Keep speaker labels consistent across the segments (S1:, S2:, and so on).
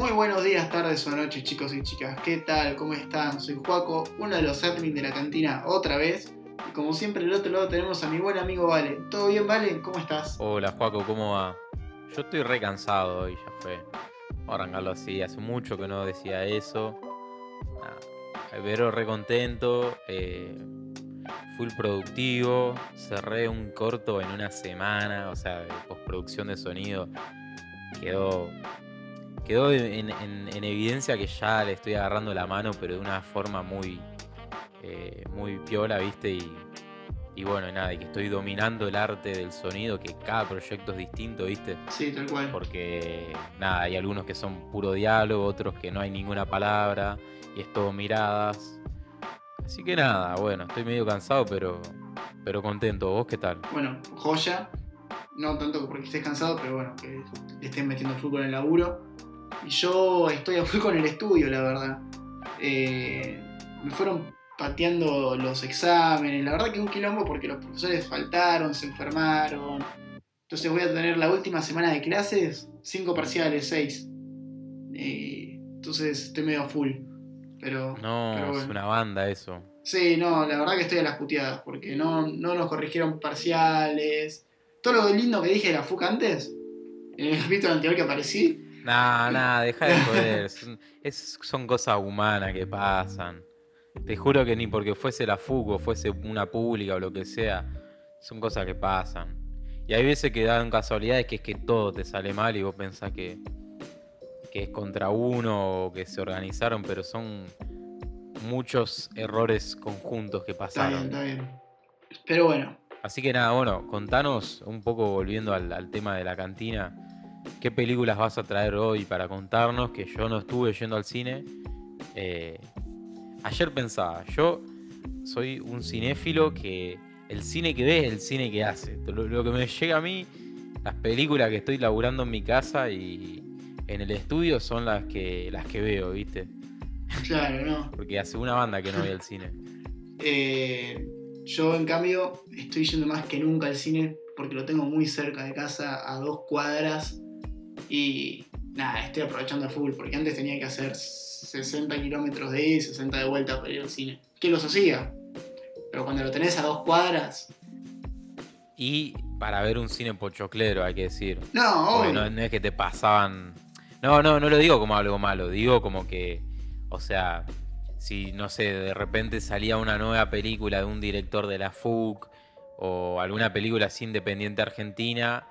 S1: Muy buenos días, tardes o noches, chicos y chicas. ¿Qué tal? ¿Cómo están? Soy Juaco, uno de los admin de la cantina otra vez. Y como siempre, del otro lado tenemos a mi buen amigo Vale. ¿Todo bien, Vale? ¿Cómo estás?
S2: Hola, Juaco, ¿cómo va? Yo estoy re cansado hoy, ya fue. Vamos a arrancarlo así, hace mucho que no decía eso. Nada, Pero re contento, eh, full productivo, cerré un corto en una semana, o sea, de postproducción de sonido. Quedó, quedó en, en- en evidencia que ya le estoy agarrando la mano, pero de una forma muy, eh, muy piola, ¿viste? Y, y bueno, nada, y que estoy dominando el arte del sonido, que cada proyecto es distinto, ¿viste?
S1: Sí, tal cual.
S2: Porque nada, hay algunos que son puro diálogo, otros que no hay ninguna palabra y es todo miradas. Así que nada, bueno, estoy medio cansado, pero, pero contento. ¿Vos qué tal?
S1: Bueno, joya. No tanto porque estés cansado, pero bueno, que estés metiendo fútbol en el laburo. Y yo estoy a full con el estudio, la verdad. Eh, me fueron pateando los exámenes. La verdad que un quilombo porque los profesores faltaron, se enfermaron. Entonces voy a tener la última semana de clases, cinco parciales, seis. Eh, entonces estoy medio a full. Pero,
S2: No,
S1: pero
S2: es una banda eso.
S1: Sí, no, la verdad que estoy a las puteadas, porque no, no nos corrigieron parciales. Todo lo lindo que dije de la FUC antes, en el capítulo anterior que aparecí,
S2: Nah, nah, deja de joder. Son, es- son cosas humanas que pasan. Te juro que ni porque fuese la FUC o fuese una pública o lo que sea, son cosas que pasan. Y hay veces que dan casualidades que es que todo te sale mal y vos pensás que, que es contra uno o que se organizaron, pero son muchos errores conjuntos que
S1: está bien,
S2: pasaron.
S1: está bien. Pero bueno,
S2: Así que nada, bueno, contanos un poco volviendo al, al tema de la cantina. ¿Qué películas vas a traer hoy para contarnos? Que yo no estuve yendo al cine. Eh, ayer pensaba, yo soy un cinéfilo que el cine que ve es el cine que hace. Lo, lo que me llega a mí, las películas que estoy laburando en mi casa y en el estudio son las que, las que veo, ¿viste?
S1: claro, no.
S2: Porque hace una banda que no voy al cine.
S1: Eh, yo en cambio estoy yendo más que nunca al cine, porque lo tengo muy cerca de casa, a dos cuadras. Y nada, estoy aprovechando a full, porque antes tenía que hacer 60 kilómetros de ida y 60 de vuelta para ir al cine. Que los hacía. Pero cuando lo tenés a dos cuadras,
S2: Y para ver un cine pochoclero, hay que decir.
S1: no, obvio.
S2: no, no es que te pasaban. No, no, no lo digo como algo malo, digo como que. O sea, si no sé, de repente salía una nueva película de un director de la FUC o alguna película así independiente argentina,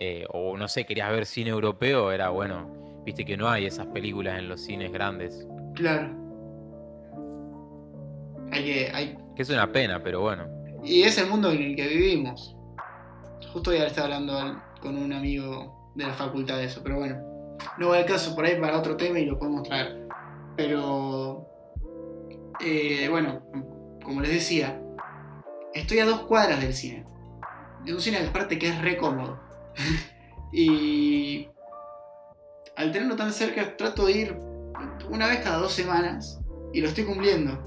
S2: eh, o no sé, querías ver cine europeo, era bueno. Viste que no hay esas películas en los cines grandes.
S1: Claro. Hay que. Hay...
S2: Que es una pena, pero bueno.
S1: Y es el mundo en el que vivimos. Justo hoy estaba hablando con un amigo de la facultad de eso, pero bueno. No va el caso por ahí para otro tema y lo podemos traer. Pero. eh, bueno, como les decía, estoy a dos cuadras del cine. De un cine aparte que es re cómodo. Y. Al tenerlo tan cerca, trato de ir una vez cada dos semanas y lo estoy cumpliendo.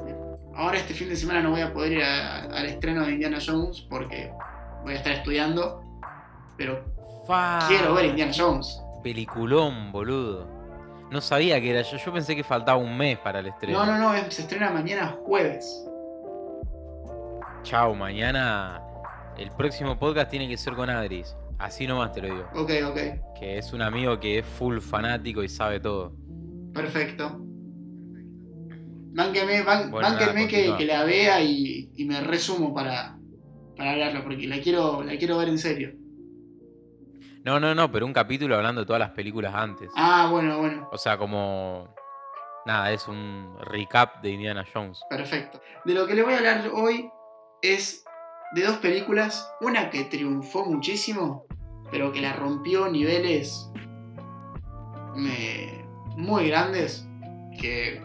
S1: Ahora este fin de semana no voy a poder ir a- al estreno de Indiana Jones porque voy a estar estudiando, pero quiero ver Indiana Jones.
S2: Peliculón, boludo. No sabía que era yo. Yo pensé que faltaba un mes para el estreno.
S1: No, no, no, se estrena mañana jueves.
S2: Chao, mañana el próximo podcast tiene que ser con Adris. Así nomás te lo digo.
S1: Ok, ok,
S2: Que es un amigo que es full fanático y sabe todo.
S1: perfecto. Bánquenme, ban-
S2: Bueno, nada,
S1: que la vea y, y me resumo para, para hablarlo, porque la quiero, la quiero ver en serio.
S2: No, no, no, pero un capítulo hablando de todas las películas antes.
S1: Ah, bueno, bueno,
S2: O sea, como. Nada, es un recap de Indiana Jones.
S1: perfecto. De lo que le voy a hablar hoy es de dos películas, una que triunfó muchísimo, pero que la rompió niveles me- muy grandes, que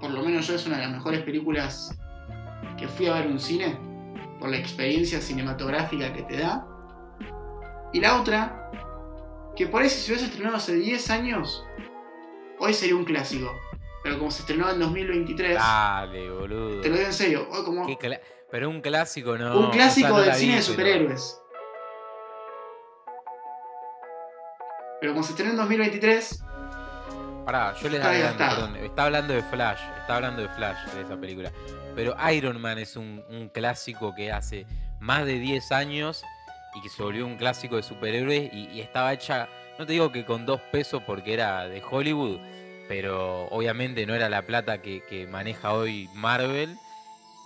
S1: por lo menos yo es una de las mejores películas que fui a ver un cine, por la experiencia cinematográfica que te da. Y la otra, que por ahí si se hubiese estrenado hace 10 años, hoy sería un clásico. Pero como se estrenó en 2023,
S2: Dale, boludo.
S1: te lo digo en serio, hoy como
S2: Pero un clásico no.
S1: un clásico
S2: no
S1: del cine
S2: vi,
S1: de
S2: pero-
S1: superhéroes. Pero como se estrenó en 2023,
S2: Pará, yo les adelanto, perdón. Está hablando de Flash, está hablando de Flash de esa película. Pero Iron Man es un, un clásico que hace más de 10 años y que se volvió un clásico de superhéroes y, y estaba hecha, no te digo que con dos pesos porque era de Hollywood, pero obviamente no era la plata que, que maneja hoy Marvel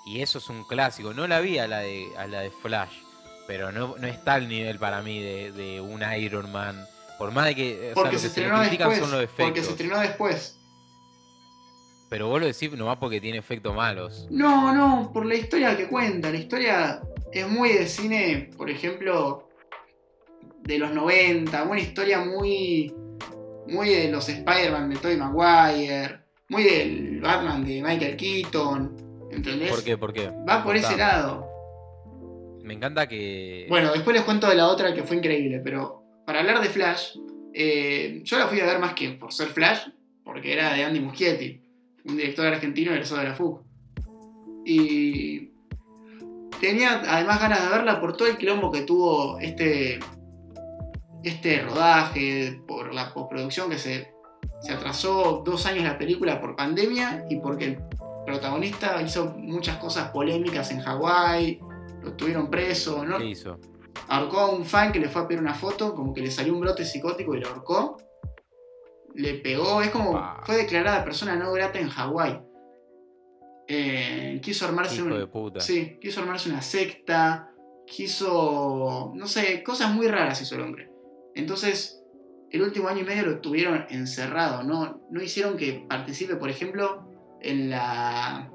S2: y eso es un clásico. No la vi a la de, a la de Flash, pero no, no está al nivel para mí de, de un Iron Man. Por más de que o sea,
S1: Porque se
S2: se
S1: estrenó después.
S2: son los efectos.
S1: Porque se estrenó después.
S2: Pero vos lo decís nomás porque tiene efectos malos.
S1: No, no, por la historia que cuenta. La historia es muy de cine, por ejemplo, de los 90. Una historia muy. Muy de los Spider-Man de Tobey Maguire. Muy del Batman de Michael Keaton. ¿Entendés?
S2: ¿Por qué? ¿Por qué?
S1: Va por ese lado.
S2: Me encanta que.
S1: Bueno, después les cuento de la otra que fue increíble, pero para hablar de Flash, eh, yo la fui a ver más que por ser Flash, porque era de Andy Muschietti, un director argentino egresado de la FUC. Y tenía además ganas de verla por todo el quilombo que tuvo este, este rodaje, por la postproducción que se, se atrasó dos años la película por pandemia y porque el protagonista hizo muchas cosas polémicas en Hawái, lo tuvieron preso, ¿no?
S2: ¿Qué hizo?
S1: ahorcó a un fan que le fue a pedir una foto, como que le salió un brote psicótico y lo ahorcó. Le pegó, es como fue declarada persona no grata en Hawái. Eh, quiso armarse
S2: Hijo
S1: un,
S2: de puta.
S1: Sí, quiso armarse una secta, quiso, no sé, cosas muy raras hizo el hombre. Entonces, el último año y medio lo tuvieron encerrado, no, no hicieron que participe, por ejemplo, en la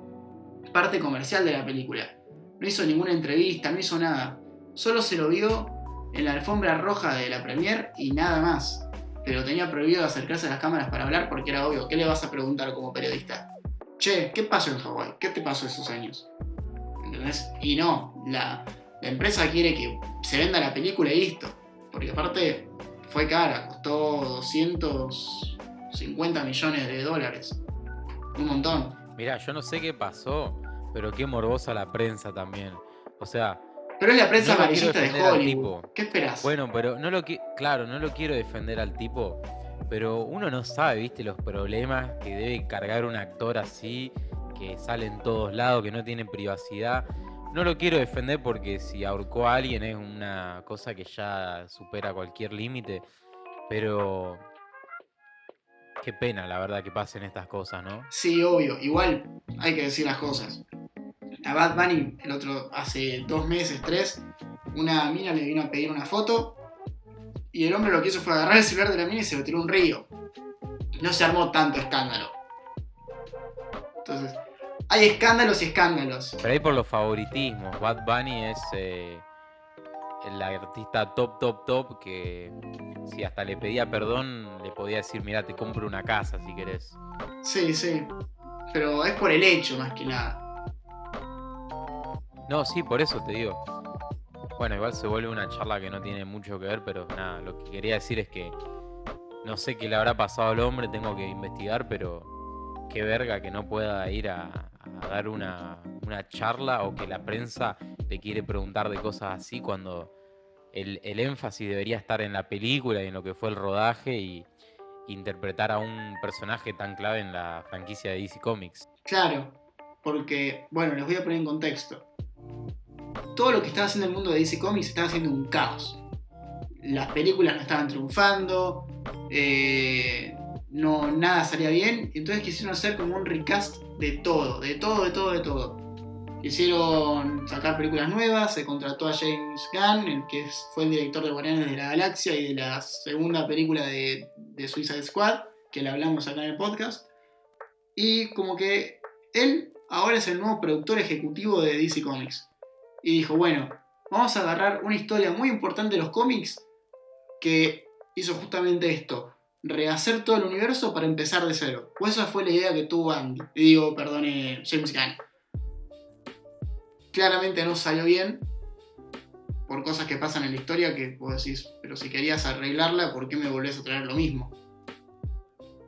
S1: parte comercial de la película. No hizo ninguna entrevista, no hizo nada. Solo se lo vio en la alfombra roja de la premier y nada más. Pero tenía prohibido acercarse a las cámaras para hablar porque era obvio, ¿qué le vas a preguntar como periodista? Che, ¿qué pasó en Hawái? ¿Qué te pasó esos años? Y no, la, la empresa quiere que se venda la película y listo. Porque aparte fue cara, costó 250 millones de dólares. Un montón.
S2: Mirá, yo no sé qué pasó, pero qué morbosa la prensa también. O sea,
S1: Pero es la prensa
S2: No
S1: amarillista de Hollywood.
S2: tipo.
S1: ¿Qué esperás?
S2: bueno, pero no lo que, claro, no lo quiero defender al tipo, pero uno no sabe, viste, los problemas que debe cargar un actor así, que sale en todos lados, que no tiene privacidad. No lo quiero defender porque si ahorcó a alguien es una cosa que ya supera cualquier límite, pero qué pena, la verdad, que pasen estas cosas, ¿no?
S1: Sí, obvio. Igual hay que decir las cosas. A Bad Bunny, el otro, hace dos meses, tres, una mina le vino a pedir una foto y el hombre lo que hizo fue agarrar el celular de la mina y se lo tiró un río. No se armó tanto escándalo. Entonces, hay escándalos y escándalos.
S2: Pero ahí por los favoritismos, Bad Bunny es eh, el artista top, top, top que si hasta le pedía perdón, le podía decir, mira, te compro una casa si querés.
S1: Sí, sí. Pero es por el hecho más que nada.
S2: No, sí, por eso te digo. Bueno, igual se vuelve una charla que no tiene mucho que ver, pero nada, lo que quería decir es que no sé qué le habrá pasado al hombre, tengo que investigar, pero qué verga que no pueda ir a, a dar una, charla o que la prensa le quiere preguntar de cosas así cuando el, el énfasis debería estar en la película y en lo que fue el rodaje y interpretar a un personaje tan clave en la franquicia de DC Comics.
S1: Claro, porque, bueno, les voy a poner en contexto. Todo lo que estaba haciendo el mundo de DC Comics estaba haciendo un caos. Las películas no estaban triunfando, eh, no, nada salía bien, entonces quisieron hacer como un recast de todo, de todo, de todo, de todo. Quisieron sacar películas nuevas, se contrató a James Gunn, el que fue el director de Guardianes de la Galaxia y de la segunda película de, de Suicide Squad, que la hablamos acá en el podcast. Y como que él ahora es el nuevo productor ejecutivo de DC Comics. Y dijo, bueno, vamos a agarrar una historia muy importante de los cómics que hizo justamente esto. Rehacer todo el universo para empezar de cero. Pues esa fue la idea que tuvo Andy. Digo, perdone, James Gunn. Claramente no salió bien. Por cosas que pasan en la historia que vos decís, pero si querías arreglarla, ¿por qué me volvés a traer lo mismo?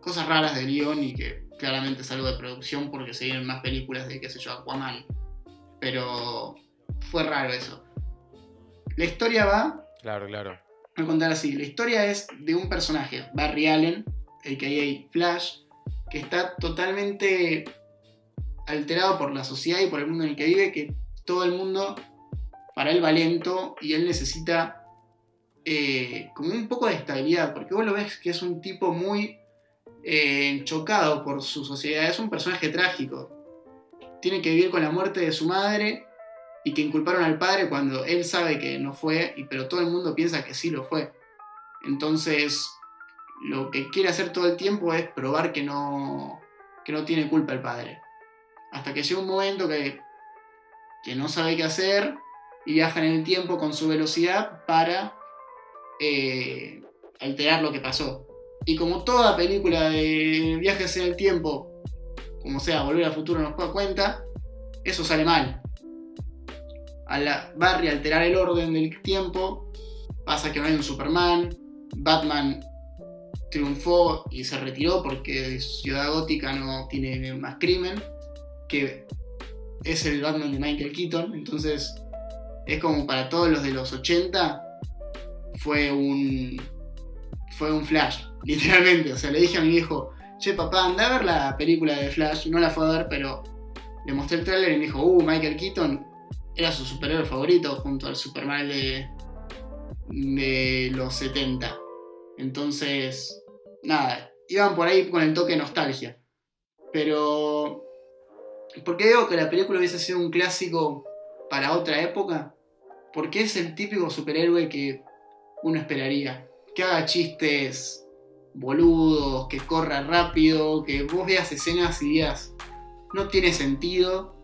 S1: Cosas raras del guion y que claramente es algo de producción porque se vienen más películas de, qué sé yo, Aquaman. Pero fue raro eso. La historia va
S2: Claro, claro.
S1: Voy a contar así. La historia es de un personaje, Barry Allen, a.k.a. Flash, que está totalmente alterado por la sociedad y por el mundo en el que vive, que todo el mundo para él va lento y él necesita eh, como un poco de estabilidad, porque vos lo ves que es un tipo muy eh, chocado por su sociedad, es un personaje trágico. Tiene que vivir con la muerte de su madre y que inculparon al padre cuando él sabe que no fue, pero todo el mundo piensa que sí lo fue. Entonces, lo que quiere hacer todo el tiempo es probar que no, que no tiene culpa el padre. Hasta que llega un momento que, que no sabe qué hacer y viaja en el tiempo con su velocidad para eh, alterar lo que pasó. Y como toda película de viajes en el tiempo, como sea, Volver al Futuro nos da cuenta, eso sale mal. A la Barry alterar el orden del tiempo, pasa que no hay un Superman, Batman triunfó y se retiró porque Ciudad Gótica no tiene más crimen, que es el Batman de Michael Keaton, entonces es como para todos los de los 80 fue un fue un flash, literalmente, o sea, le dije a mi viejo, "Che, papá, anda a ver la película de Flash." No la fue a ver, pero le mostré el trailer y me dijo, "Uh, Michael Keaton era su superhéroe favorito junto al Superman de de los 70." Entonces, nada, iban por ahí con el toque de nostalgia. Pero, ¿por qué digo que la película hubiese sido un clásico para otra época? Porque es el típico superhéroe que uno esperaría. Que haga chistes boludos, que corra rápido, que vos veas escenas y digas, no tiene sentido.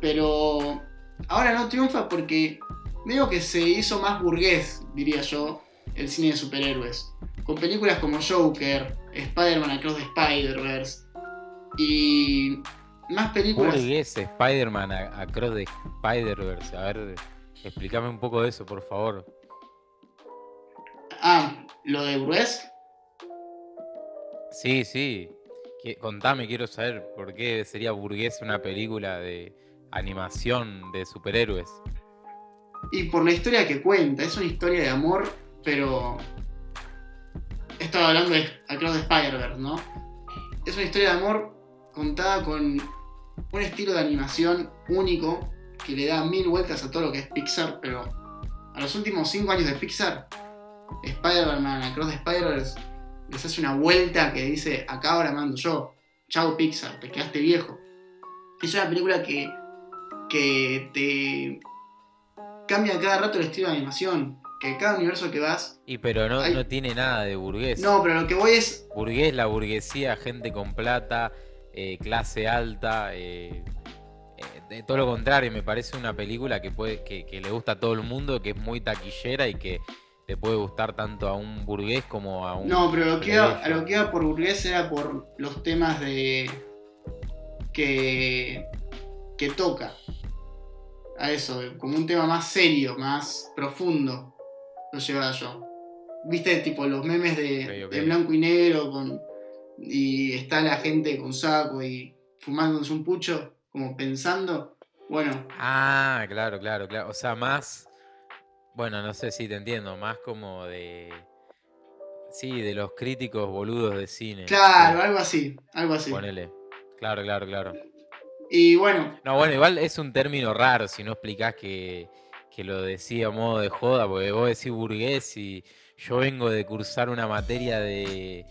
S1: Pero ahora no triunfa porque veo que se hizo más burgués, diría yo, el cine de superhéroes con películas como Joker, Spider-Man Across the Spider-Verse y más películas.
S2: es Spider-Man Across the Spider-Verse? A ver, explícame un poco de eso, por favor.
S1: Ah, ¿lo de Bruce?
S2: Sí, sí. contame, quiero saber por qué sería burgués una película de animación de superhéroes.
S1: Y por la historia que cuenta, es una historia de amor, pero estaba hablando de Across the Spider-Verse, ¿no? Es una historia de amor contada con un estilo de animación único que le da mil vueltas a todo lo que es Pixar, pero a los últimos cinco años de Pixar, Spider-Man Across the Spider-Verse les hace una vuelta que dice, acá ahora mando yo, chao Pixar, te quedaste viejo. Es una película que, que te cambia cada rato el estilo de animación que cada universo que vas.
S2: Y pero no, no tiene nada de burgués.
S1: No, pero lo que voy es.
S2: Burgués, la burguesía, gente con plata, eh, clase alta. Eh, eh, de todo lo contrario, me parece una película que, puede, que, le gusta a todo el mundo, que es muy taquillera y que le puede gustar tanto a un burgués como a un.
S1: No, pero lo que iba, a lo que iba por burgués era por los temas de. que. Que toca. A eso, como un tema más serio, más profundo lo llevaba yo. ¿Viste? Tipo los memes de, blanco y negro con, y está la gente con saco y fumándose un pucho, como pensando. Bueno.
S2: Ah, claro, claro, claro. O sea, más. Bueno, no sé si te entiendo, más como de. Sí, de los críticos boludos de cine.
S1: Claro, algo así, algo así.
S2: Ponele. Claro, claro, claro.
S1: Y bueno.
S2: No, bueno, igual es un término raro si no explicás que que lo decía a modo de joda, porque vos decís burgués y yo vengo de cursar una materia de,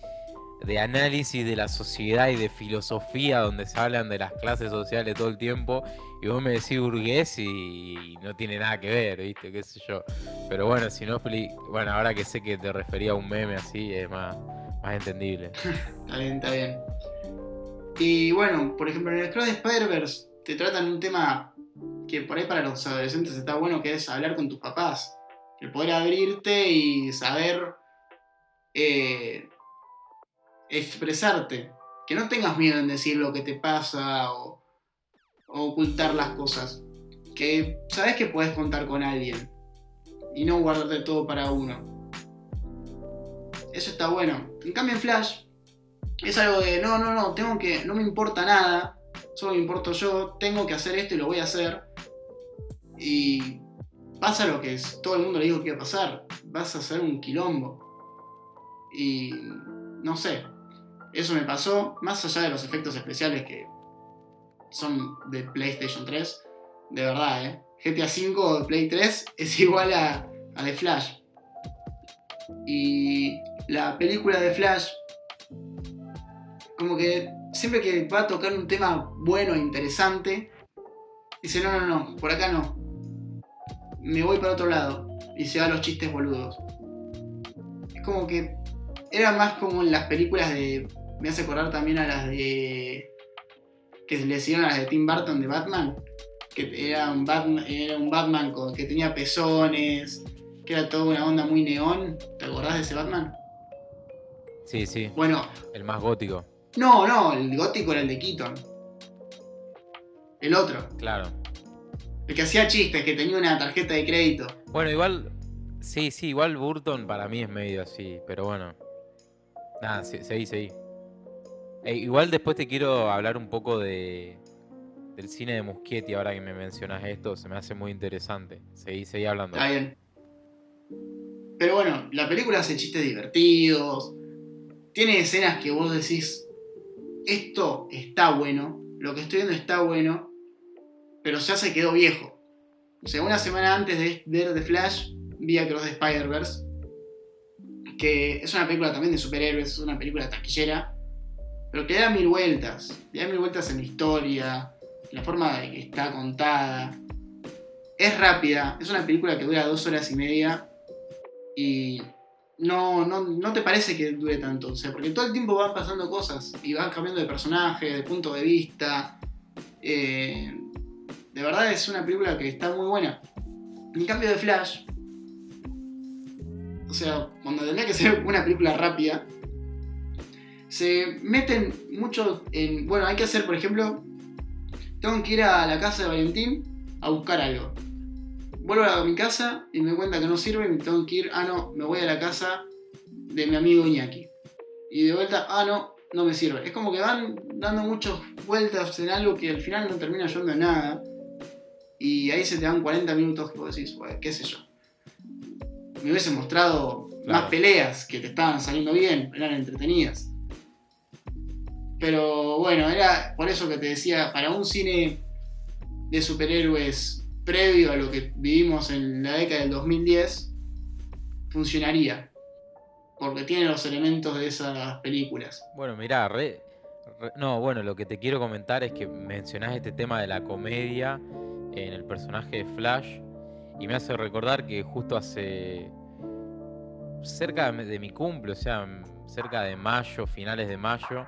S2: de análisis de la sociedad y de filosofía donde se hablan de las clases sociales todo el tiempo y vos me decís burgués y, no tiene nada que ver, ¿viste? ¿Qué sé yo? Pero bueno, si no, bueno, ahora que sé que te refería a un meme así, es más, más entendible.
S1: está bien, está bien. Y bueno, por ejemplo, en el Cross de Spider-Verse te tratan un tema que por ahí para los adolescentes está bueno, que es hablar con tus papás. El poder abrirte y saber eh, expresarte. Que no tengas miedo en decir lo que te pasa o, ocultar las cosas. Que sabes que puedes contar con alguien y no guardarte todo para uno. Eso está bueno. En cambio en Flash es algo de no, no, no, tengo que, no me importa nada, solo me importo yo, tengo que hacer esto y lo voy a hacer. Y pasa lo que todo el mundo le dijo que iba a pasar, vas a hacer un quilombo. Y no sé, eso me pasó, más allá de los efectos especiales que son de PlayStation 3, de verdad, ¿eh? GTA V de Play 3 es igual a, a The Flash. Y la película de Flash, como que siempre que va a tocar un tema bueno e interesante, dice, no, no, no, por acá no. Me voy para otro lado. Y se da los chistes boludos. Es como que era más como en las películas de... Me hace acordar también a las de... Que le hicieron a las de Tim Burton de Batman. Que era un Batman, era un Batman con, que tenía pezones. Que era toda una onda muy neón. ¿Te acordás de ese Batman?
S2: Sí, sí.
S1: Bueno,
S2: El más gótico.
S1: No, no, el gótico era el de Keaton. El otro.
S2: Claro.
S1: El que hacía chistes, que tenía una tarjeta de crédito.
S2: Bueno, igual. Sí, sí, igual Burton para mí es medio así, pero bueno. Nada, se- seguí, seguí. Eh, igual después te quiero hablar un poco de del cine de Muschietti, ahora que me mencionas esto, se me hace muy interesante. Seguí, seguí hablando.
S1: Está bien. Pero bueno, la película hace chistes divertidos. Tiene escenas que vos decís, esto está bueno, lo que estoy viendo está bueno, pero ya se quedó viejo. O sea, una semana antes de ver The Flash, vi Across the Spider-Verse, que es una película también de superhéroes, es una película taquillera, pero que da mil vueltas, da mil vueltas en la historia, en la forma de que está contada. Es rápida, es una película que dura dos horas y media y no, no, no te parece que dure tanto, o sea, porque todo el tiempo van pasando cosas y van cambiando de personaje, de punto de vista. eh, de verdad es una película que está muy buena. En cambio de Flash, o sea, cuando tendría que ser una película rápida, se meten mucho en. Bueno, hay que hacer, por ejemplo, tengo que ir a la casa de Valentín a buscar algo. Vuelvo a mi casa y me doy cuenta que no sirve y me tengo que ir. Ah, no, me voy a la casa de mi amigo Iñaki. Y de vuelta, ah, no, no me sirve. Es como que van dando muchas vueltas en algo que al final no termina yendo a nada. Y ahí se te dan 40 minutos que vos decís, "Bueno, qué sé yo. Me hubiese mostrado
S2: Claro.
S1: más peleas que te estaban saliendo bien, eran entretenidas. Pero bueno, era por eso que te decía, para un cine de superhéroes previo a lo que vivimos en la década del 2010, funcionaría. Porque tiene los elementos de esas películas.
S2: Bueno, mirá, re, No, bueno, lo que te quiero comentar es que mencionás este tema de la comedia en el personaje de Flash y me hace recordar que justo hace cerca de, mi cumple, o sea, cerca de mayo, finales de mayo,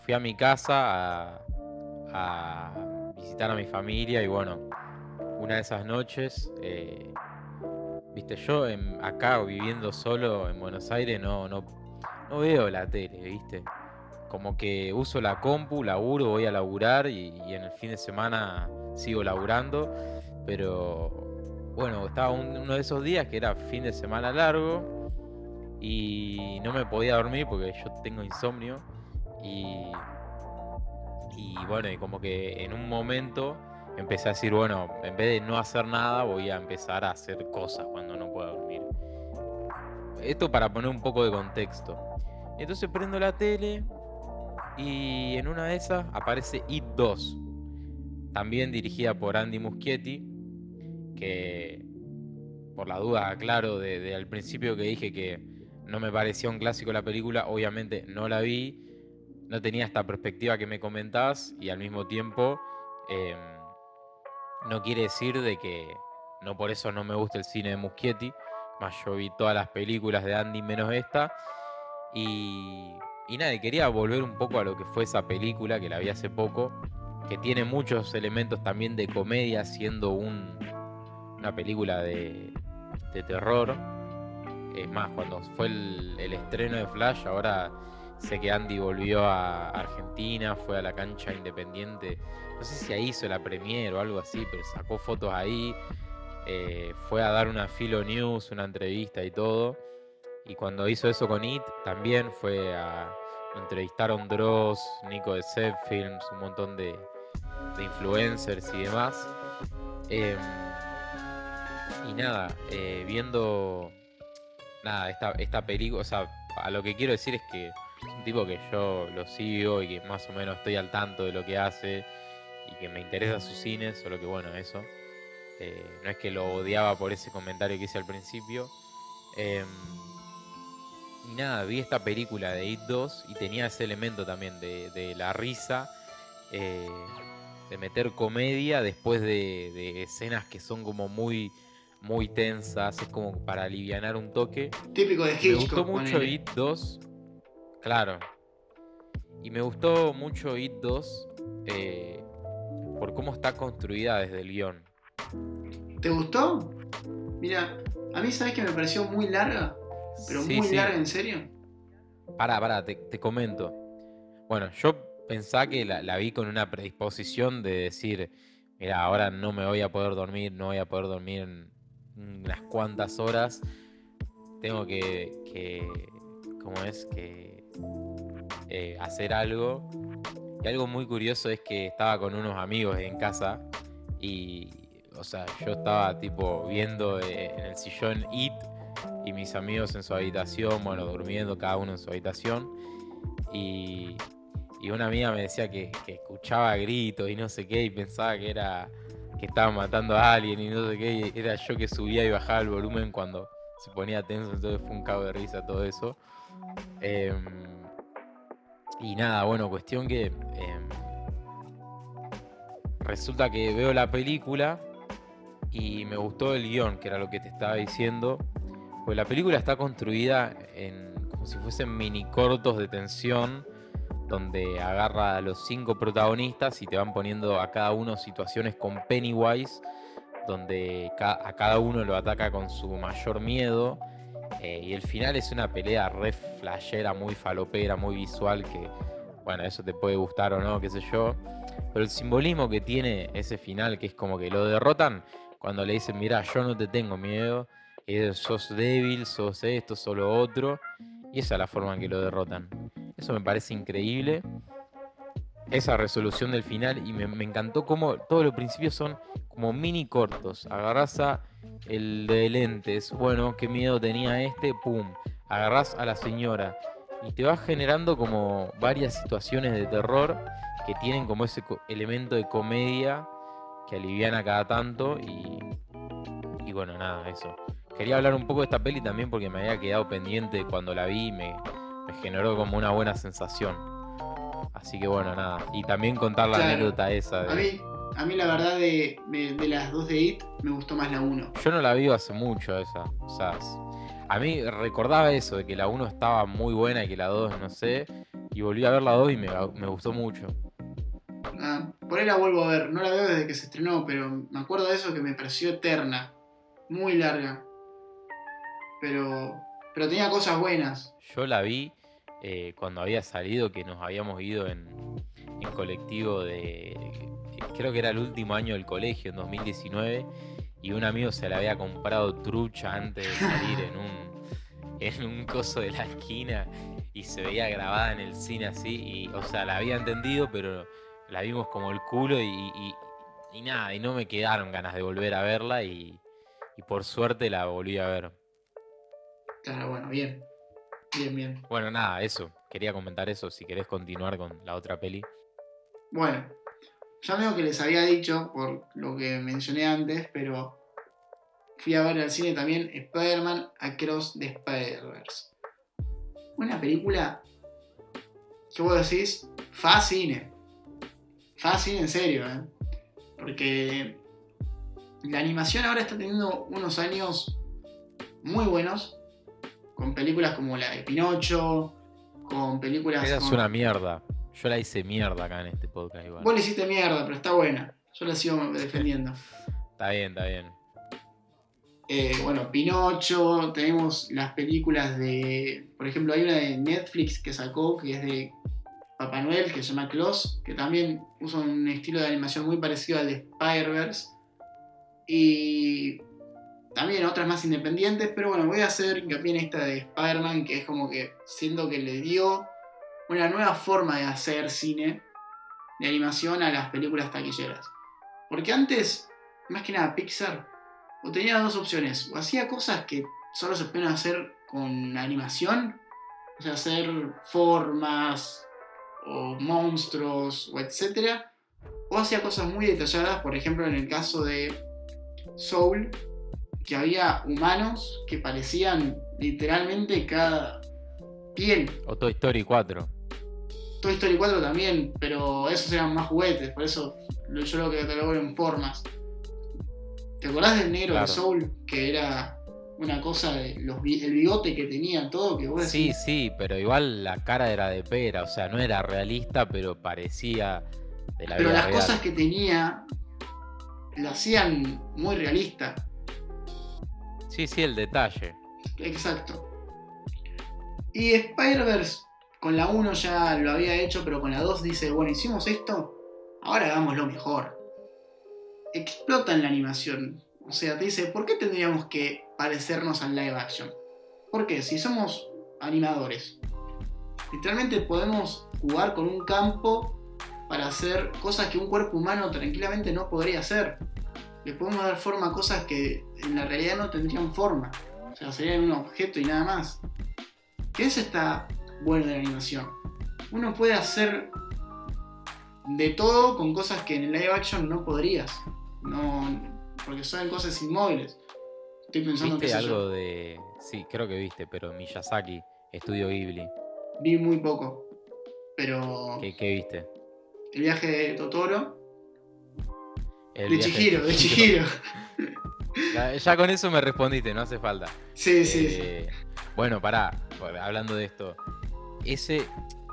S2: fui a mi casa a visitar a mi familia y bueno, una de esas noches, eh, viste, yo en- acá viviendo solo en Buenos Aires no, no, no veo la tele, viste. Como que uso la compu, laburo, voy a laburar y, y en el fin de semana sigo laburando. Pero bueno, estaba un- uno de esos días que era fin de semana largo y no me podía dormir porque yo tengo insomnio. Y, y bueno, y como que en un momento empecé a decir, bueno, en vez de no hacer nada, voy a empezar a hacer cosas cuando no pueda dormir. Esto para poner un poco de contexto. Entonces prendo la tele y en una de esas aparece It 2, también dirigida por Andy Muschietti, que por la duda, aclaro, de, de al principio que dije que no me parecía un clásico la película, obviamente no la vi, no tenía esta perspectiva que me comentabas y al mismo tiempo em, no quiere decir de que no por eso no me gusta el cine de Muschietti, más yo vi todas las películas de Andy menos esta y, y nada, quería volver un poco a lo que fue esa película que la vi hace poco, que tiene muchos elementos también de comedia, siendo un, una película de, de terror. Es más, cuando fue el, el estreno de Flash, ahora sé que Andy volvió a Argentina, fue a la cancha independiente. No sé si ahí hizo la premiere o algo así, pero sacó fotos ahí. eh, fue a dar una Filo News, una entrevista y todo. Y cuando hizo eso con It, también fue a. Lo entrevistaron Dross, Nico de Zep Films, un montón de, influencers y demás. Em, y nada, eh, viendo nada, esta, esta película, o sea, a lo que quiero decir es que un tipo que yo lo sigo y que más o menos estoy al tanto de lo que hace y que me interesa su cine, solo que bueno, eso. Eh, no es que lo odiaba por ese comentario que hice al principio. Em, y nada, vi esta película de It 2 y tenía ese elemento también de, la risa, eh, de meter comedia después de, escenas que son como muy, muy tensas, es como para aliviar un toque.
S1: Típico de Hitchcock.
S2: Me gustó mucho It 2, claro. Y me gustó mucho It 2 eh, por cómo está construida desde el guion.
S1: ¿Te gustó? Mira, a mí sabes que me pareció muy larga, pero muy larga, ¿en serio?
S2: Pará, pará, te, comento. Bueno, yo pensaba que la, vi con una predisposición de decir, mira, ahora no me voy a poder dormir, no voy a poder dormir en unas cuantas horas. Tengo que, que ¿cómo es? Que eh, hacer algo. Y algo muy curioso es que estaba con unos amigos en casa y, o sea, yo estaba tipo viendo eh, en el sillón It y mis amigos en su habitación, bueno, durmiendo cada uno en su habitación. Y, una amiga me decía que, escuchaba gritos y no sé qué, y pensaba que era que estaban matando a alguien y no sé qué, era yo que subía y bajaba el volumen cuando se ponía tenso, entonces fue un cago de risa todo eso. Em, y nada, bueno, cuestión que em, resulta que veo la película y me gustó el guion, que era lo que te estaba diciendo. Pues la película está construida en, como si fuesen mini cortos de tensión, donde agarra a los cinco protagonistas y te van poniendo a cada uno situaciones con Pennywise, donde a cada uno lo ataca con su mayor miedo. Eh, y el final es una pelea re flashera, muy falopera, muy visual, que bueno, eso te puede gustar o no, qué sé yo. Pero el simbolismo que tiene ese final, que es como que lo derrotan, cuando le dicen, mira, yo no te tengo miedo, sos débil, sos esto, sos lo otro, y esa es la forma en que lo derrotan. Eso me parece increíble. Esa resolución del final, y me, encantó cómo todos los principios son como mini cortos. Agarrás a el de lentes, bueno, qué miedo tenía este, pum. Agarrás a la señora, y te vas generando como varias situaciones de terror que tienen como ese elemento de comedia que aliviana cada tanto y, y bueno, nada, eso. Quería hablar un poco de esta peli también porque me había quedado pendiente cuando la vi y me, generó como una buena sensación. Así que bueno, nada. Y también contar la anécdota esa.
S1: A, mí, a mí la verdad de, de, las dos de It me gustó más la 1.
S2: Yo no la vi hace mucho esa. O sea, a mí recordaba eso, de que la 1 estaba muy buena y que la 2 no sé. Y volví a ver la 2 y me, me gustó mucho.
S1: Ah, por ahí la vuelvo a ver. No la veo desde que se estrenó, pero me acuerdo de eso que me pareció eterna. Muy larga. Pero, pero tenía cosas buenas.
S2: Yo la vi eh, cuando había salido, que nos habíamos ido en, en colectivo de. Creo que era el último año del colegio, en 2019. Y un amigo se la había comprado trucha antes de salir en un, en un coso de la esquina y se veía grabada en el cine así. Y, o sea, la había entendido, pero la vimos como el culo y, nada, y no me quedaron ganas de volver a verla y, por suerte la volví a ver.
S1: Claro, bueno, bien. Bien, bien.
S2: Bueno, nada, eso. Quería comentar eso, si querés continuar con la otra peli.
S1: Bueno, ya veo que les había dicho por lo que mencioné antes, pero fui a ver al cine también Spider-Man Across the Spider-Verse. Una película que vos decís, fascine. Fácil, en serio, ¿eh? Porque la animación ahora está teniendo unos años muy buenos, con películas como la de Pinocho, con películas...
S2: Esa es una mierda. Yo la hice mierda acá en este podcast igual.
S1: Vos la hiciste mierda, pero está buena. Yo la sigo defendiendo.
S2: está bien, está bien.
S1: Eh, bueno, Pinocho, tenemos las películas de. Por ejemplo, hay una de Netflix que sacó que es de Papá Noel, que se llama Klaus, que también usa un estilo de animación muy parecido al de Spider-Verse. Y también otras más independientes, pero bueno, voy a hacer hincapié en esta de Spider-Man, que es como que siento que le dio una nueva forma de hacer cine de animación a las películas taquilleras. Porque antes, más que nada, Pixar o tenía dos opciones, o hacía cosas que solo se pueden hacer con animación, o sea, hacer formas o monstruos o etcétera, o hacía cosas muy detalladas, por ejemplo en el caso de Soul, que había humanos que parecían literalmente cada piel.
S2: O Toy Story 4.
S1: Toy Story 4 también, pero esos eran más juguetes, por eso yo lo que catalogo en formas. ¿Te acordás del negro de Soul? Que era una cosa de los, el bigote que tenía, todo que vos
S2: Sí, sí, pero igual la cara era de pera, o sea, no era realista, pero parecía de la
S1: Pero las cosas que tenía lo hacían muy realista.
S2: Sí, sí, el detalle.
S1: Exacto. Y Spider-Verse con la 1 ya lo había hecho, pero con la 2 dice, bueno, hicimos esto, ahora hagámoslo mejor. Explota en la animación. O sea, te dice, ¿por qué tendríamos que parecernos al live action? Porque si somos animadores, literalmente podemos jugar con un campo para hacer cosas que un cuerpo humano tranquilamente no podría hacer. Le podemos dar forma a cosas que en la realidad no tendrían forma. O sea, serían un objeto y nada más. ¿Qué es esta bueno de la animación? Uno puede hacer de todo con cosas que en el live action no podrías. No, porque son cosas inmóviles.
S2: Estoy pensando ¿Viste algo de. Sí, creo que viste, pero Miyazaki, Estudio Ghibli.
S1: Vi muy poco. Pero.
S2: ¿Qué, viste?
S1: El viaje de Totoro. De Chihiro, de Chihiro.
S2: Ya, con eso me respondiste, no hace falta.
S1: Sí, sí. Eh,
S2: bueno, pará, hablando de esto. Ese,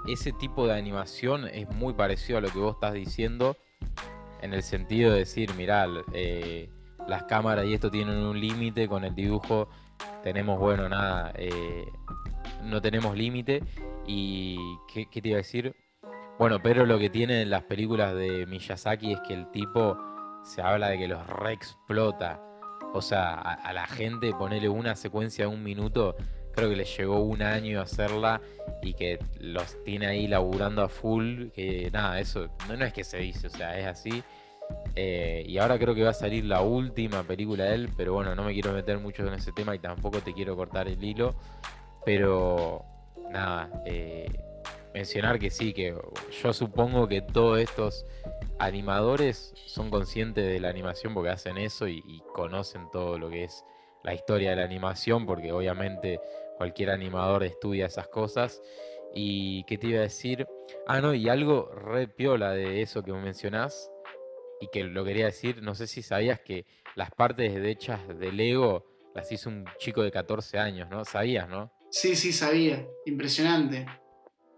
S2: ese tipo de animación es muy parecido a lo que vos estás diciendo en el sentido de decir, mirá, eh, las cámaras y esto tienen un límite, con el dibujo tenemos, bueno, nada, eh, no tenemos límite. ¿Y ¿qué, te iba a decir? Bueno, pero lo que tienen las películas de Miyazaki es que el tipo se habla de que los reexplota. O sea, a, la gente ponerle una secuencia de un minuto creo que les llegó un año hacerla y que los tiene ahí laburando a full, que nada, eso no, es que se dice, o sea, es así. Eh, y ahora creo que va a salir la última película de él, pero bueno, no me quiero meter mucho en ese tema y tampoco te quiero cortar el hilo. Pero nada, eh, mencionar que sí, que yo supongo que todos estos animadores son conscientes de la animación porque hacen eso y conocen todo lo que es la historia de la animación, porque obviamente cualquier animador estudia esas cosas. ¿Y qué te iba a decir? Ah, no, y algo re piola de eso que mencionás, y que lo quería decir, no sé si sabías que las partes de hechas de Lego las hizo un chico de 14 años, ¿no? ¿Sabías, no?
S1: Sí, sí, sabía. Impresionante.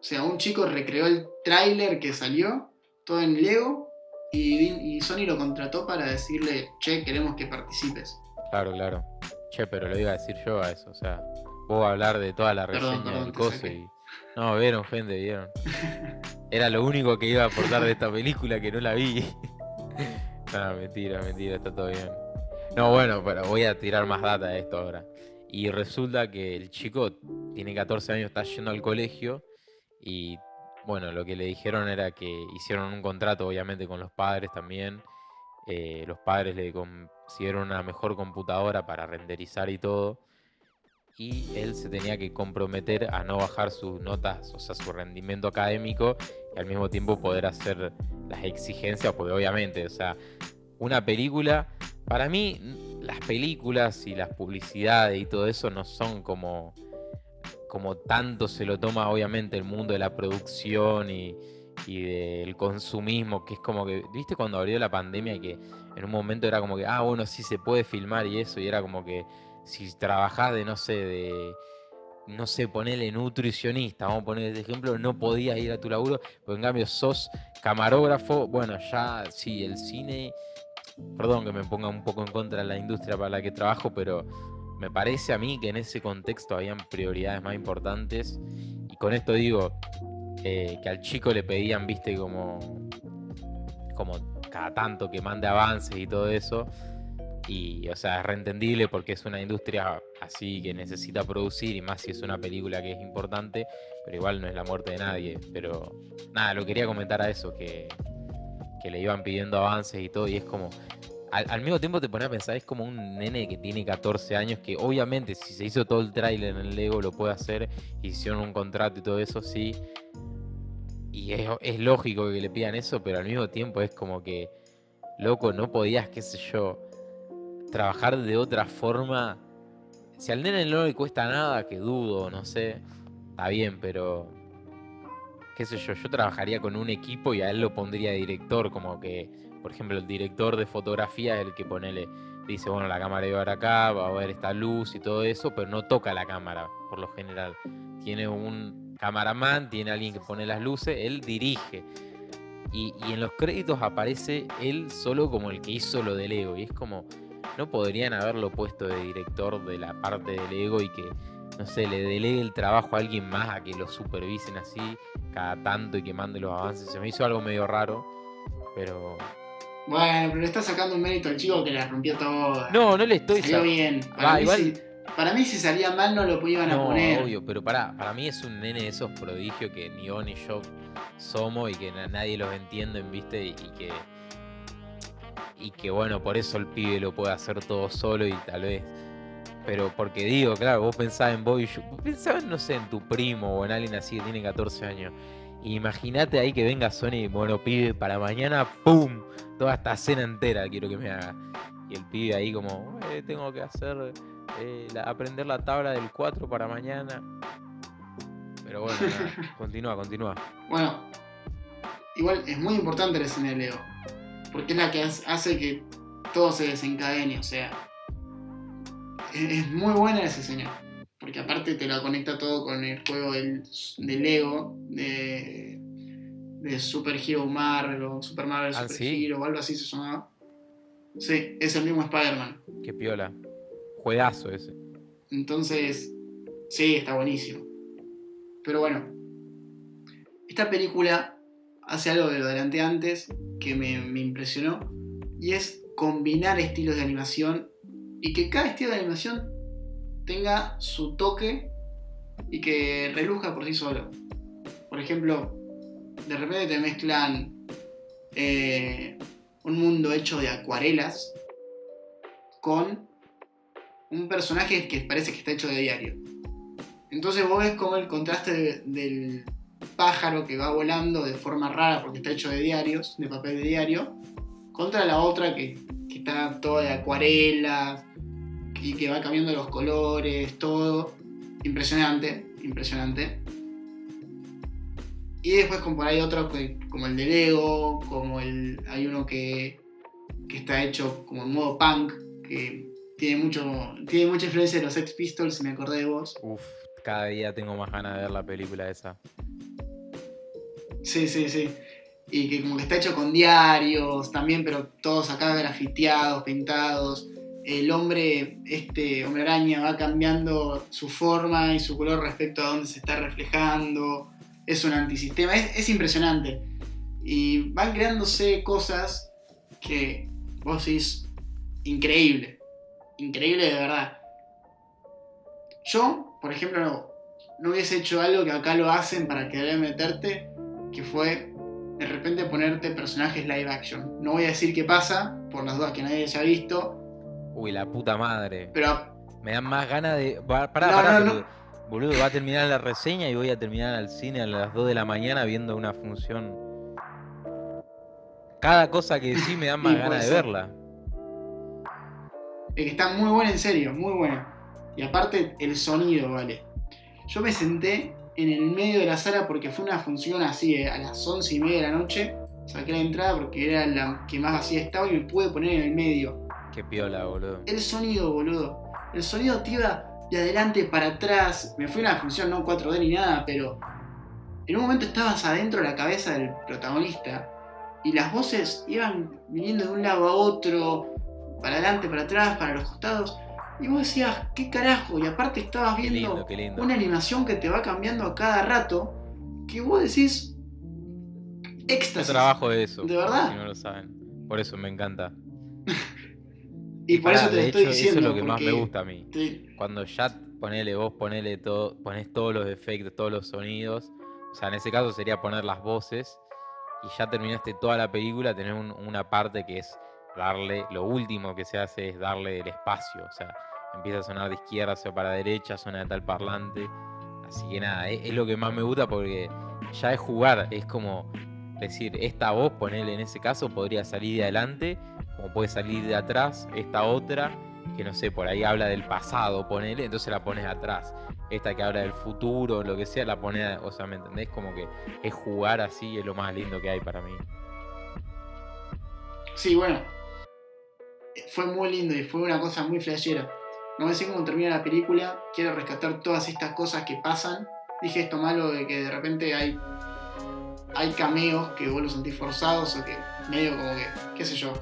S1: O sea, un chico recreó el tráiler que salió, todo en Lego, y, y Sony lo contrató para decirle, che, queremos que participes.
S2: Claro, claro. Che, pero lo iba a decir yo a eso, o sea, vos hablar de toda la reseña del coso y. No, vieron, gente, vieron. Era lo único que iba a aportar de esta película que no la vi. no, mentira, mentira, está todo bien. No, bueno, pero voy a tirar más data de esto ahora. Y resulta que el chico tiene 14 años, está yendo al colegio y bueno, lo que le dijeron era que hicieron un contrato obviamente con los padres también. Eh, los padres le consiguieron una mejor computadora para renderizar y todo. Y él se tenía que comprometer a no bajar sus notas, o sea, su rendimiento académico y al mismo tiempo poder hacer las exigencias, porque obviamente, o sea, una película, para mí las películas y las publicidades y todo eso no son como, como tanto se lo toma obviamente el mundo de la producción y, y del consumismo, que es como que, ¿viste cuando abrió la pandemia que en un momento era como que, ah, bueno, sí se puede filmar y eso, y era como que si trabajás de, no sé, de, no sé, ponerle nutricionista, vamos a poner este ejemplo, no podías ir a tu laburo, pero en cambio sos camarógrafo, bueno, ya sí, el cine, perdón que me ponga un poco en contra de la industria para la que trabajo, pero me parece a mí que en ese contexto habían prioridades más importantes, y con esto digo, eh, que al chico le pedían, viste, como, como cada tanto que mande avances y todo eso. Y, o sea, es reentendible porque es una industria así que necesita producir y más si es una película que es importante, pero igual no es la muerte de nadie. Pero nada, lo quería comentar a eso, que, que le iban pidiendo avances y todo, y es como, al, mismo tiempo te pones a pensar, es como un nene que tiene 14 años, que obviamente si se hizo todo el tráiler en el Lego lo puede hacer, hicieron un contrato y todo eso, sí. Y es, lógico que le pidan eso, pero al mismo tiempo es como que, loco, no podías, qué sé yo, trabajar de otra forma. Si al nene no le cuesta nada, que dudo, no sé, está bien, pero qué sé yo, yo trabajaría con un equipo y a él lo pondría director, como que, por ejemplo, el director de fotografía es el que ponele, dice, bueno, la cámara iba a ver acá, va a ver esta luz y todo eso, pero no toca la cámara, por lo general. Tiene un cameraman, tiene alguien que pone las luces, él dirige. Y, y en los créditos aparece él solo como el que hizo lo del ego. Y es como, no podrían haberlo puesto de director de la parte del ego y que, no sé, le delegue el trabajo a alguien más a que lo supervisen así cada tanto y que mande los avances. Se me hizo algo medio raro, pero...
S1: Bueno, pero le está sacando un mérito al chico que la rompió toda.
S2: No, no le estoy
S1: Salió
S2: sa-
S1: bien. Para,
S2: Va,
S1: mí
S2: igual-
S1: si, para mí si salía mal no lo iban a
S2: No,
S1: poner.
S2: obvio, pero para, para mí es un nene de esos prodigios que ni vos ni yo somos y que na- nadie los entiende, ¿viste? Y, y que. Y que bueno, por eso el pibe lo puede hacer todo solo y tal vez. Pero porque digo, claro, vos pensabas en vos y yo. Vos pensabas, no sé, en tu primo o en alguien así que tiene 14 años. Imagínate ahí que venga Sony bueno, pibe, para mañana, ¡pum! Toda esta cena entera quiero que me haga. Y el pibe ahí como, "Eh, tengo que hacer eh, la- aprender la tabla del 4 para mañana. Pero bueno, nada, continúa, continúa.
S1: Bueno, igual es muy importante la escena de Leo. Porque es la que hace- hace que todo se desencadene. O sea, es, es muy buena esa escena. Porque aparte te la conecta todo con el juego del, de Lego, de, de Super Hero Marvel o Super Marvel
S2: Ah,
S1: Super
S2: ¿sí?
S1: Hero o algo así se llamaba. Sí, es el mismo Spider-Man.
S2: Qué piola. Juegazo ese.
S1: Entonces, sí, está buenísimo. Pero bueno, esta película hace algo que lo adelanté antes, que me, me impresionó, y es combinar estilos de animación y que cada estilo de animación tenga su toque y que reluzca por sí solo. Por ejemplo, de repente te mezclan eh, un mundo hecho de acuarelas con un personaje que parece que está hecho de diario. Entonces vos ves como el contraste de- del pájaro que va volando de forma rara porque está hecho de diarios, de papel de diario, contra la otra que, que está toda de acuarela y que va cambiando los colores, todo. Impresionante, impresionante. Y después como por ahí otros como el de Lego, como el. hay uno que, que está hecho como en modo punk, que tiene mucho. tiene mucha influencia de los Sex Pistols, si me acordé de vos.
S2: Uf, cada día tengo más ganas de ver la película esa.
S1: Sí, sí, sí. Y que como que está hecho con diarios también, pero todos acá grafiteados, pintados. El hombre, este hombre araña, va cambiando su forma y su color respecto a dónde se está reflejando. Es un antisistema, es, es impresionante. Y van creándose cosas que vos decís, increíble. Increíble de verdad. Yo, por ejemplo, no, no hubiese hecho algo que acá lo hacen para querer meterte, que fue de repente ponerte personajes live action. No voy a decir qué pasa, por las dudas que nadie haya visto,
S2: Uy, la puta madre.
S1: pero
S2: Me dan más ganas de. Pará,
S1: No,
S2: pará,
S1: no,
S2: pero, boludo, va a terminar la reseña y voy a terminar al cine a las 2 de la mañana viendo una función. Cada cosa que decís me dan más ganas de verla.
S1: es que está muy buena en serio, muy buena. Y aparte el sonido, vale. Yo me senté en el medio de la sala porque fue una función así, eh, a las once y media de la noche. Saqué la entrada porque era la que más vacía estaba y me pude poner en el medio.
S2: Qué piola, boludo.
S1: El sonido, boludo. El sonido te iba de adelante para atrás. Me fui a una función no 4D ni nada, pero en un momento estabas adentro de la cabeza del protagonista y las voces iban viniendo de un lado a otro, para adelante, para atrás, para los costados. Y vos decías, ¿qué carajo? Y aparte estabas
S2: Qué
S1: viendo
S2: lindo, qué lindo.
S1: una animación que te va cambiando a cada rato, que vos decís,
S2: Yo
S1: éxtasis.
S2: trabajo de eso.
S1: ¿De verdad?
S2: Si no lo saben. Por eso me encanta.
S1: Y por
S2: Pará,
S1: eso te estoy diciendo.
S2: Eso es lo que más me gusta a mí.
S1: te-
S2: Cuando ya ponele vos, ponele todo, pones todos los efectos, todos los sonidos. O sea, en ese caso sería poner las voces. Y ya terminaste toda la película, tener un- una parte que es darle, lo último que se hace es darle el espacio, o sea, empieza a sonar de izquierda hacia para derecha, suena de tal parlante, así que nada, es, es lo que más me gusta porque ya es jugar, es como decir, esta voz, ponerle en ese caso, podría salir de adelante, como puede salir de atrás, esta otra, que no sé, por ahí habla del pasado, ponele, entonces la pones atrás. Esta que habla del futuro, lo que sea, la pones, o sea, ¿me entendés? Como que es jugar así, es lo más lindo que hay para mí.
S1: Sí, bueno. Fue muy lindo y fue una cosa muy flashera. No sé cómo termina la película, quiero rescatar todas estas cosas que pasan. Dije esto malo de que de repente hay hay cameos que vos los sentís forzados o que medio como que, qué sé yo.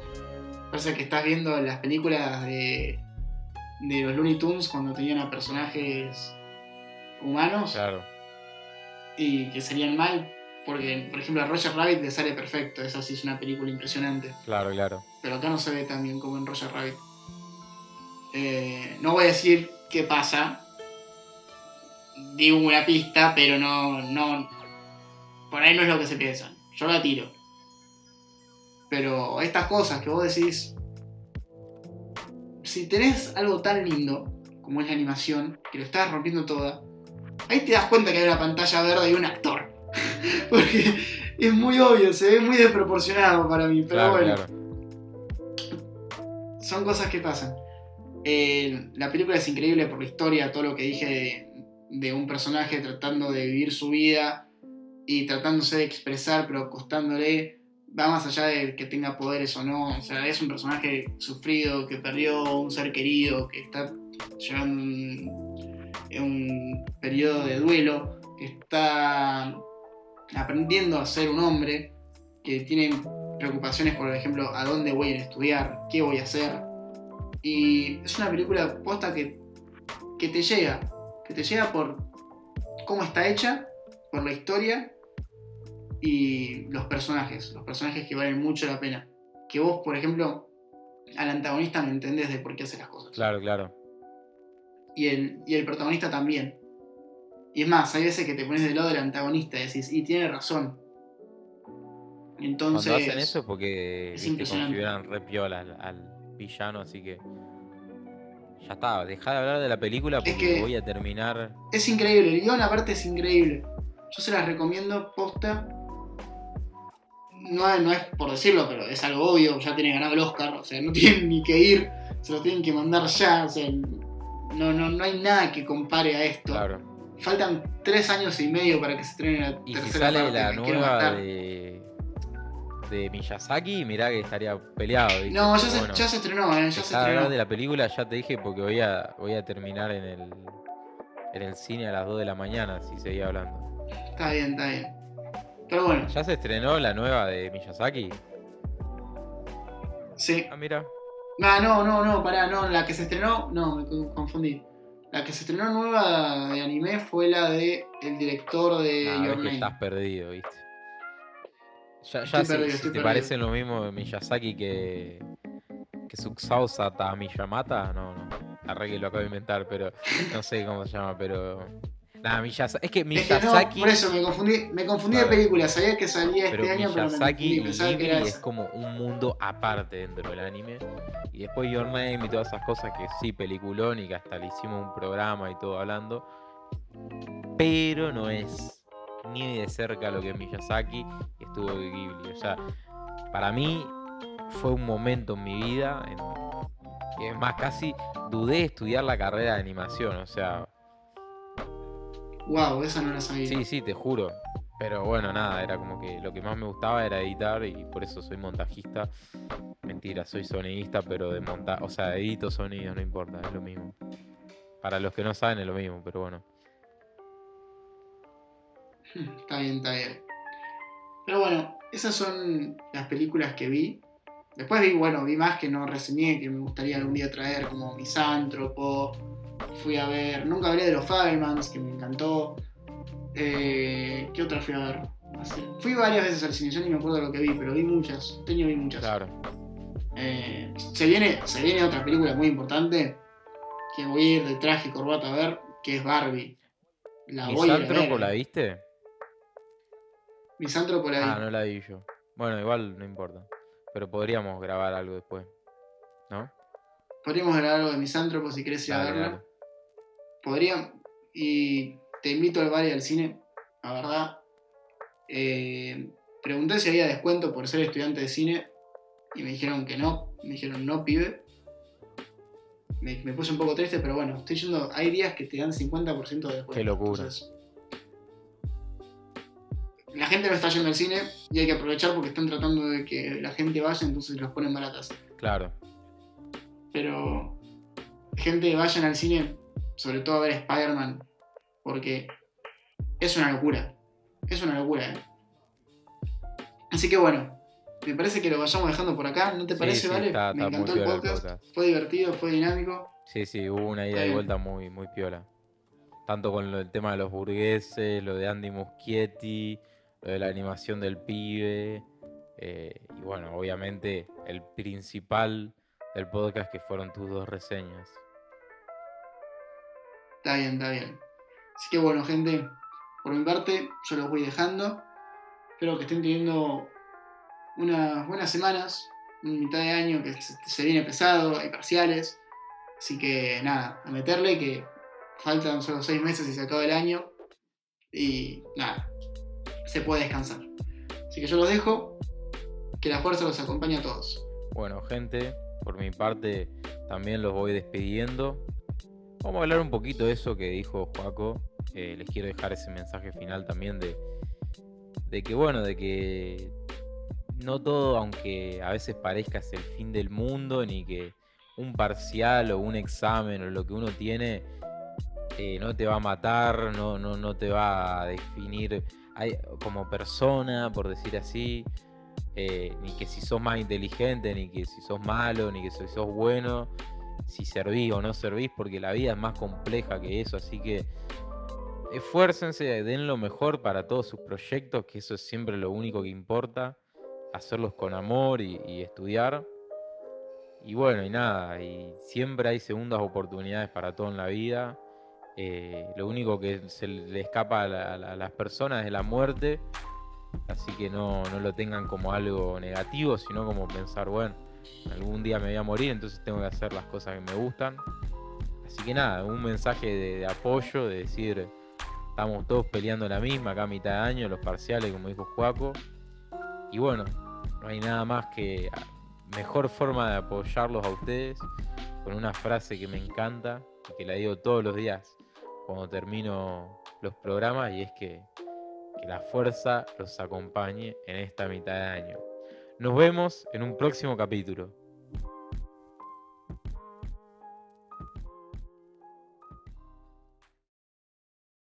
S1: Parece que estás viendo las películas de, de los Looney Tunes cuando tenían a personajes humanos.
S2: Claro.
S1: Y que serían mal, porque por ejemplo a Roger Rabbit le sale perfecto, esa sí es una película impresionante.
S2: Claro, claro.
S1: Pero acá no se ve tan bien como en Roger Rabbit. Eh, no voy a decir qué pasa. Digo una pista, pero no, no, por ahí no es lo que se piensa. Yo la tiro. Pero estas cosas que vos decís, si tenés algo tan lindo como es la animación, que lo estás rompiendo toda, ahí te das cuenta que hay una pantalla verde y un actor. Porque es muy obvio, se ve muy desproporcionado para mí, pero bueno. Son cosas que pasan. Eh, la película es increíble por la historia, todo lo que dije de un personaje tratando de vivir su vida y tratándose de expresar, pero costándole, va más allá de que tenga poderes o no. O sea, es un personaje sufrido, que perdió un ser querido, que está llevando un, un periodo de duelo, que está aprendiendo a ser un hombre, que tiene preocupaciones, por ejemplo, a dónde voy a estudiar, qué voy a hacer. Y es una película posta que, que te llega, que te llega por cómo está hecha por la historia y los personajes, los personajes que valen mucho la pena. Que vos, por ejemplo, al antagonista me entendés de por qué hace las cosas.
S2: Claro, claro.
S1: Y el, y el protagonista también. Y es más, hay veces que te pones del lado del antagonista y decís, y tiene razón. Entonces.
S2: Cuando hacen eso es porque te consideran re piola al, villano, así que. Ya está, dejá de hablar de la película porque voy a terminar.
S1: Es increíble, el guion aparte es increíble. Yo se las recomiendo posta. No, no es por decirlo, pero es algo obvio, ya tiene ganado el Oscar, o sea, no tienen ni que ir, se lo tienen que mandar ya, o sea, no, no, no hay nada que compare a esto.
S2: Claro.
S1: Faltan tres años y medio para que se estrene la
S2: y
S1: tercera
S2: si sale
S1: parte,
S2: la nueva de, de Miyazaki, mirá que estaría peleado. ¿viste?
S1: No, ya se, ya se estrenó, eh, ya se estrenó.
S2: de la película, ya te dije, porque voy a, voy a terminar en el, en el cine a las 2 de la mañana, si seguía hablando.
S1: Está bien, está bien. Pero bueno,
S2: ¿Ya se estrenó la nueva de Miyazaki?
S1: sí.
S2: Ah, mira.
S1: Ah, no, no, no, pará, no, la que se estrenó, no, me co- confundí. La que se estrenó nueva de anime fue la de el director de
S2: Nah,
S1: Your Name.
S2: estás perdido, ¿viste? Ya, ya si,
S1: perdido,
S2: si te
S1: perdido.
S2: parece lo mismo de Miyazaki que, que Suksao Sata Miyamata, no, no. Arre que lo acabo de inventar, pero no sé cómo se llama, pero. Miyazaki. Es que
S1: que no,
S2: Miyazaki.
S1: por eso me confundí, me confundí
S2: Claro.
S1: de película, sabía que salía este
S2: pero
S1: año, pero me
S2: Miyazaki
S1: confundí,
S2: y
S1: que era
S2: es como un mundo aparte dentro del anime. Y después Your Name y todas esas cosas que sí, peliculón y que hasta le hicimos un programa y todo hablando. Pero no es ni de cerca lo que es Miyazaki estuvo Ghibli. O sea, para mí fue un momento en mi vida en que es más, casi dudé de estudiar la carrera de animación. O sea,
S1: Wow, esa no la sabía.
S2: Sí, sí, te juro. Pero bueno, nada, era como que lo que más me gustaba era editar y por eso soy montajista. Mentira, soy sonidista, pero de montar, o sea, edito sonidos, no importa, es lo mismo. Para los que no saben es lo mismo, pero bueno.
S1: Está bien, está bien. Pero bueno, esas son las películas que vi. Después vi, bueno, vi más que no reseñé, que me gustaría algún día traer, como Misántropo. Fui a ver, nunca hablé de los Fabelmans, que me encantó. Eh, ¿Qué otra fui a ver? Así- Fui varias veces al cine, yo ni me acuerdo lo que vi, pero vi muchas. Año vi muchas.
S2: Claro.
S1: Eh, se, viene, se viene otra película muy importante que voy a ir de traje y corbata a ver, que es Barbie. La voy a ir a
S2: ¿Misántropo
S1: ver.
S2: la viste?
S1: Misántropo la vi.
S2: Ah, no la vi yo. Bueno, igual no importa. pero podríamos grabar algo después, ¿no?
S1: Podríamos grabar algo de Misántropo si querés ir a
S2: dale.
S1: Podría. Y te invito al bar y al cine, la verdad. Eh, pregunté si había descuento por ser estudiante de cine y me dijeron que no. Me dijeron no, pibe. Me, me puse un poco triste, pero bueno, estoy yendo. Hay días que te dan 50% de descuento.
S2: Qué locura.
S1: entonces, la gente no está yendo al cine y hay que aprovechar porque están tratando de que la gente vaya, entonces los ponen baratas.
S2: Claro,
S1: Pero, gente, vayan al cine, sobre todo a ver Spider-Man, porque es una locura. Es una locura, ¿eh? Así que bueno, me parece que lo vayamos dejando por acá. ¿No te parece,
S2: sí,
S1: Vale?
S2: está-
S1: me
S2: está
S1: encantó el podcast. Fue divertido, fue dinámico.
S2: sí, sí, hubo una ida y
S1: bien.
S2: vuelta muy, muy piola. Tanto con el tema de los burgueses, lo de Andy Muschietti, lo de la animación del pibe, eh, y bueno, obviamente el principal del podcast que fueron tus dos reseñas.
S1: Está bien, está bien. Así que bueno, gente, por mi parte, yo los voy dejando. Espero que estén teniendo unas buenas semanas, una mitad de año que se viene pesado, hay parciales. Así que nada, a meterle que faltan solo seis meses y se acaba el año. Y nada, se puede descansar. Así que yo los dejo. Que la fuerza los acompañe a todos.
S2: Bueno, gente, por mi parte también los voy despidiendo. Vamos a hablar un poquito de eso que dijo Joaco. Eh, les quiero dejar ese mensaje final también de, que, bueno, de que no todo, aunque a veces parezca es el fin del mundo, ni que un parcial o un examen o lo que uno tiene eh, no te va a matar, no, no, no te va a definir como persona, por decir así eh, ni que si sos más inteligente, ni que si sos malo, ni que si sos bueno, si servís o no servís, porque la vida es más compleja que eso, así que esfuércense, den lo mejor para todos sus proyectos, que eso es siempre lo único que importa, hacerlos con amor y, estudiar. Y bueno, y nada, y siempre hay segundas oportunidades para todo en la vida. eh, lo único que se le escapa a la- a las personas es la muerte. Así que no, no lo tengan como algo negativo, sino como pensar, bueno, algún día me voy a morir, entonces tengo que hacer las cosas que me gustan. Así que nada, un mensaje de, apoyo, de decir, estamos todos peleando la misma acá mitad de año, los parciales, como dijo Juaco. Y bueno, no hay nada más que mejor forma de apoyarlos a ustedes con una frase que me encanta y que la digo todos los días cuando termino los programas y es que que la fuerza los acompañe en esta mitad de año. Nos vemos en un próximo capítulo.